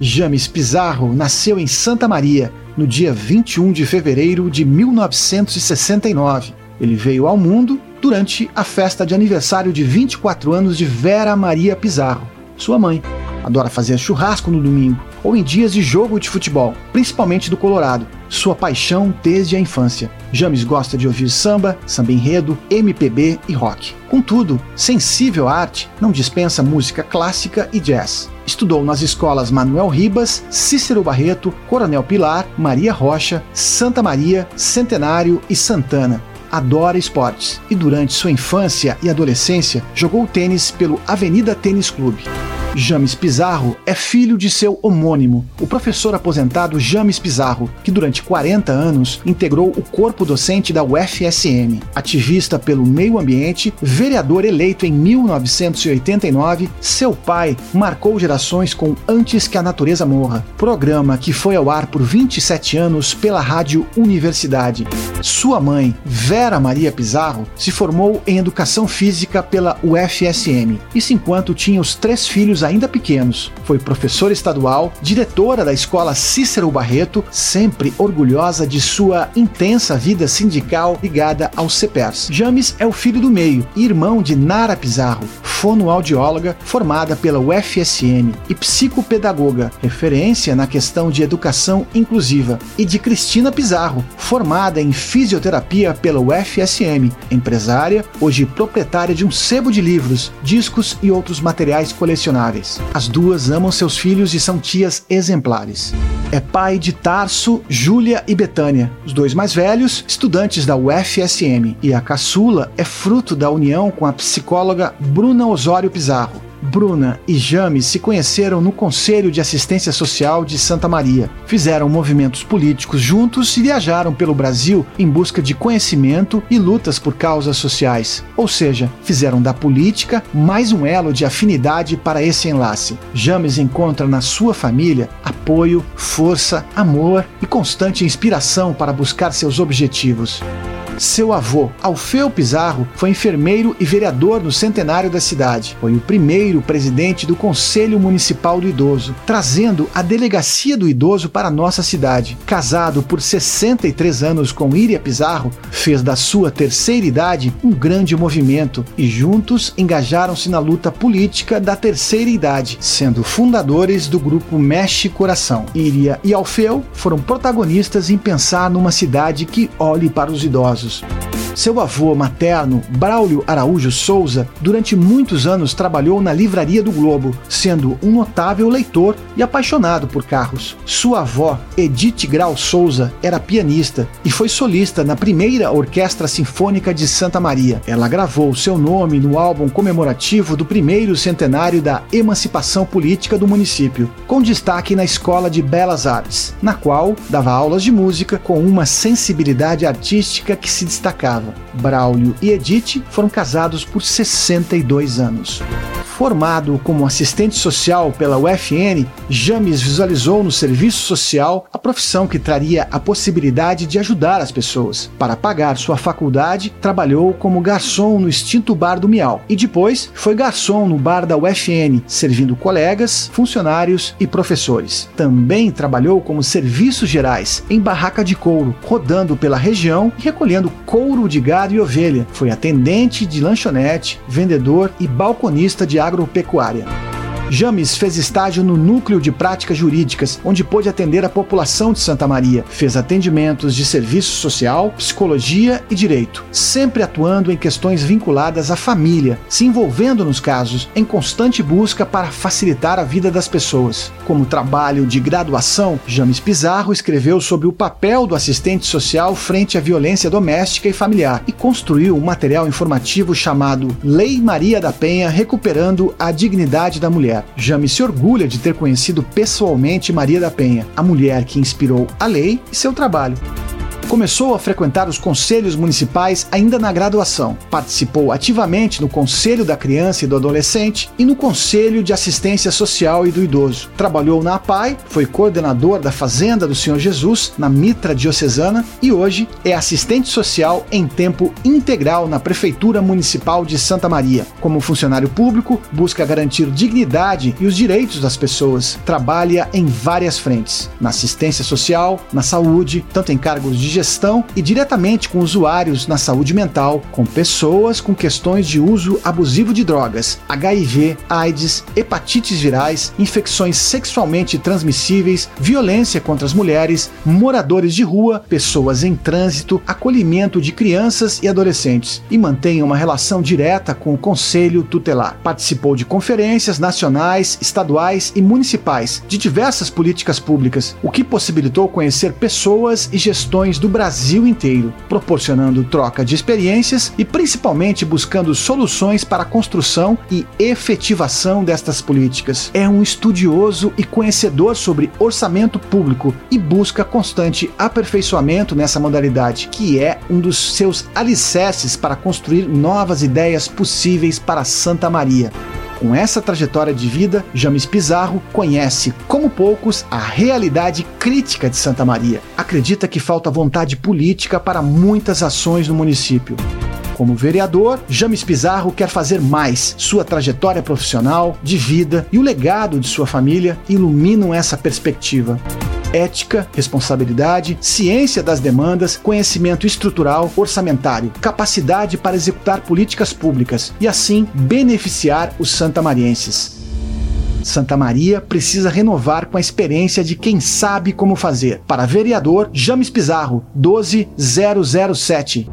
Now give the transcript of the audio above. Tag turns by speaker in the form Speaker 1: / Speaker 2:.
Speaker 1: James Pizarro nasceu em Santa Maria no dia 21 de fevereiro de 1969. Ele veio ao mundo durante a festa de aniversário de 24 anos de Vera Maria Pizarro, sua mãe. Adora fazer churrasco no domingo ou em dias de jogo de futebol, principalmente do Colorado, sua paixão desde a infância. James gosta de ouvir samba, samba enredo, MPB e rock. Contudo, sensível à arte, não dispensa música clássica e jazz. Estudou nas escolas Manuel Ribas, Cícero Barreto, Coronel Pilar, Maria Rocha, Santa Maria, Centenário e Santana adora esportes e durante sua infância e adolescência jogou tênis pelo Avenida Tênis Clube. James Pizarro é filho de seu homônimo, o professor aposentado James Pizarro, que durante 40 anos integrou o corpo docente da UFSM. Ativista pelo meio ambiente, vereador eleito em 1989, seu pai marcou gerações com Antes que a Natureza Morra, programa que foi ao ar por 27 anos pela Rádio Universidade. Sua mãe, Vera Maria Pizarro, se formou em Educação Física pela UFSM. Isso enquanto tinha os três filhos ainda pequenos. Foi professora estadual, diretora da escola Cícero Barreto, sempre orgulhosa de sua intensa vida sindical ligada ao CEPERS. James é o filho do meio e irmão de Nara Pizarro, fonoaudióloga formada pela UFSM e psicopedagoga, referência na questão de educação inclusiva, e de Cristina Pizarro, formada em fisioterapia pela UFSM, empresária, hoje proprietária de um sebo de livros, discos e outros materiais as duas amam seus filhos e são tias exemplares. É pai de Tarso, Júlia e Betânia, os dois mais velhos, estudantes da UFSM, e a caçula é fruto da união com a psicóloga Bruna Osório Pizarro. Bruna e James se conheceram no Conselho de Assistência Social de Santa Maria. Fizeram movimentos políticos juntos e viajaram pelo Brasil em busca de conhecimento e lutas por causas sociais. Ou seja, fizeram da política mais um elo de afinidade para esse enlace. James encontra na sua família apoio, força, amor e constante inspiração para buscar seus objetivos. Seu avô, Alfeu Pizarro, foi enfermeiro e vereador no centenário da cidade. Foi o primeiro presidente do Conselho Municipal do Idoso, trazendo a delegacia do idoso para nossa cidade. Casado por 63 anos com Iria Pizarro, fez da sua terceira idade um grande movimento e juntos engajaram-se na luta política da terceira idade, sendo fundadores do grupo Mexe Coração. Iria e Alfeu foram protagonistas em pensar numa cidade que olhe para os idosos. Services. Seu avô materno, Braulio Araújo Souza, durante muitos anos trabalhou na Livraria do Globo, sendo um notável leitor e apaixonado por carros. Sua avó, Edith Grau Souza, era pianista e foi solista na primeira Orquestra Sinfônica de Santa Maria. Ela gravou seu nome no álbum comemorativo do primeiro centenário da emancipação política do município, com destaque na Escola de Belas Artes, na qual dava aulas de música com uma sensibilidade artística que se destacava. Braulio e Edith foram casados por 62 anos. Formado como assistente social pela UFN, James visualizou no serviço social a profissão que traria a possibilidade de ajudar as pessoas. Para pagar sua faculdade, trabalhou como garçom no extinto bar do Miau e depois foi garçom no bar da UFN, servindo colegas, funcionários e professores. Também trabalhou como serviços gerais em barraca de couro, rodando pela região e recolhendo couro de gado e ovelha. Foi atendente de lanchonete, vendedor e balconista de agropecuária. James fez estágio no Núcleo de Práticas Jurídicas, onde pôde atender a população de Santa Maria. Fez atendimentos de serviço social, psicologia e direito, sempre atuando em questões vinculadas à família, se envolvendo nos casos, em constante busca para facilitar a vida das pessoas. Como trabalho de graduação, James Pizarro escreveu sobre o papel do assistente social frente à violência doméstica e familiar e construiu um material informativo chamado Lei Maria da Penha Recuperando a Dignidade da Mulher. James se orgulha de ter conhecido pessoalmente Maria da Penha, a mulher que inspirou a lei e seu trabalho. Começou a frequentar os conselhos municipais ainda na graduação. Participou ativamente no Conselho da Criança e do Adolescente e no Conselho de Assistência Social e do Idoso. Trabalhou na APAI, foi coordenador da Fazenda do Senhor Jesus, na Mitra Diocesana, e hoje é assistente social em tempo integral na Prefeitura Municipal de Santa Maria. Como funcionário público, busca garantir dignidade e os direitos das pessoas. Trabalha em várias frentes: na assistência social, na saúde, tanto em cargos de gestão e diretamente com usuários na saúde mental, com pessoas com questões de uso abusivo de drogas, HIV, AIDS, hepatites virais, infecções sexualmente transmissíveis, violência contra as mulheres, moradores de rua, pessoas em trânsito, acolhimento de crianças e adolescentes e mantém uma relação direta com o Conselho Tutelar. Participou de conferências nacionais, estaduais e municipais de diversas políticas públicas, o que possibilitou conhecer pessoas e gestões do Brasil inteiro, proporcionando troca de experiências e principalmente buscando soluções para a construção e efetivação destas políticas. É um estudioso e conhecedor sobre orçamento público e busca constante aperfeiçoamento nessa modalidade, que é um dos seus alicerces para construir novas ideias possíveis para Santa Maria. Com essa trajetória de vida, James Pizarro conhece, como poucos, a realidade crítica de Santa Maria. Acredita que falta vontade política para muitas ações no município. Como vereador, James Pizarro quer fazer mais. Sua trajetória profissional, de vida e o legado de sua família iluminam essa perspectiva ética, responsabilidade, ciência das demandas, conhecimento estrutural, orçamentário, capacidade para executar políticas públicas e assim beneficiar os santamarienses. Santa Maria precisa renovar com a experiência de quem sabe como fazer. Para vereador, James Pizarro, 12007.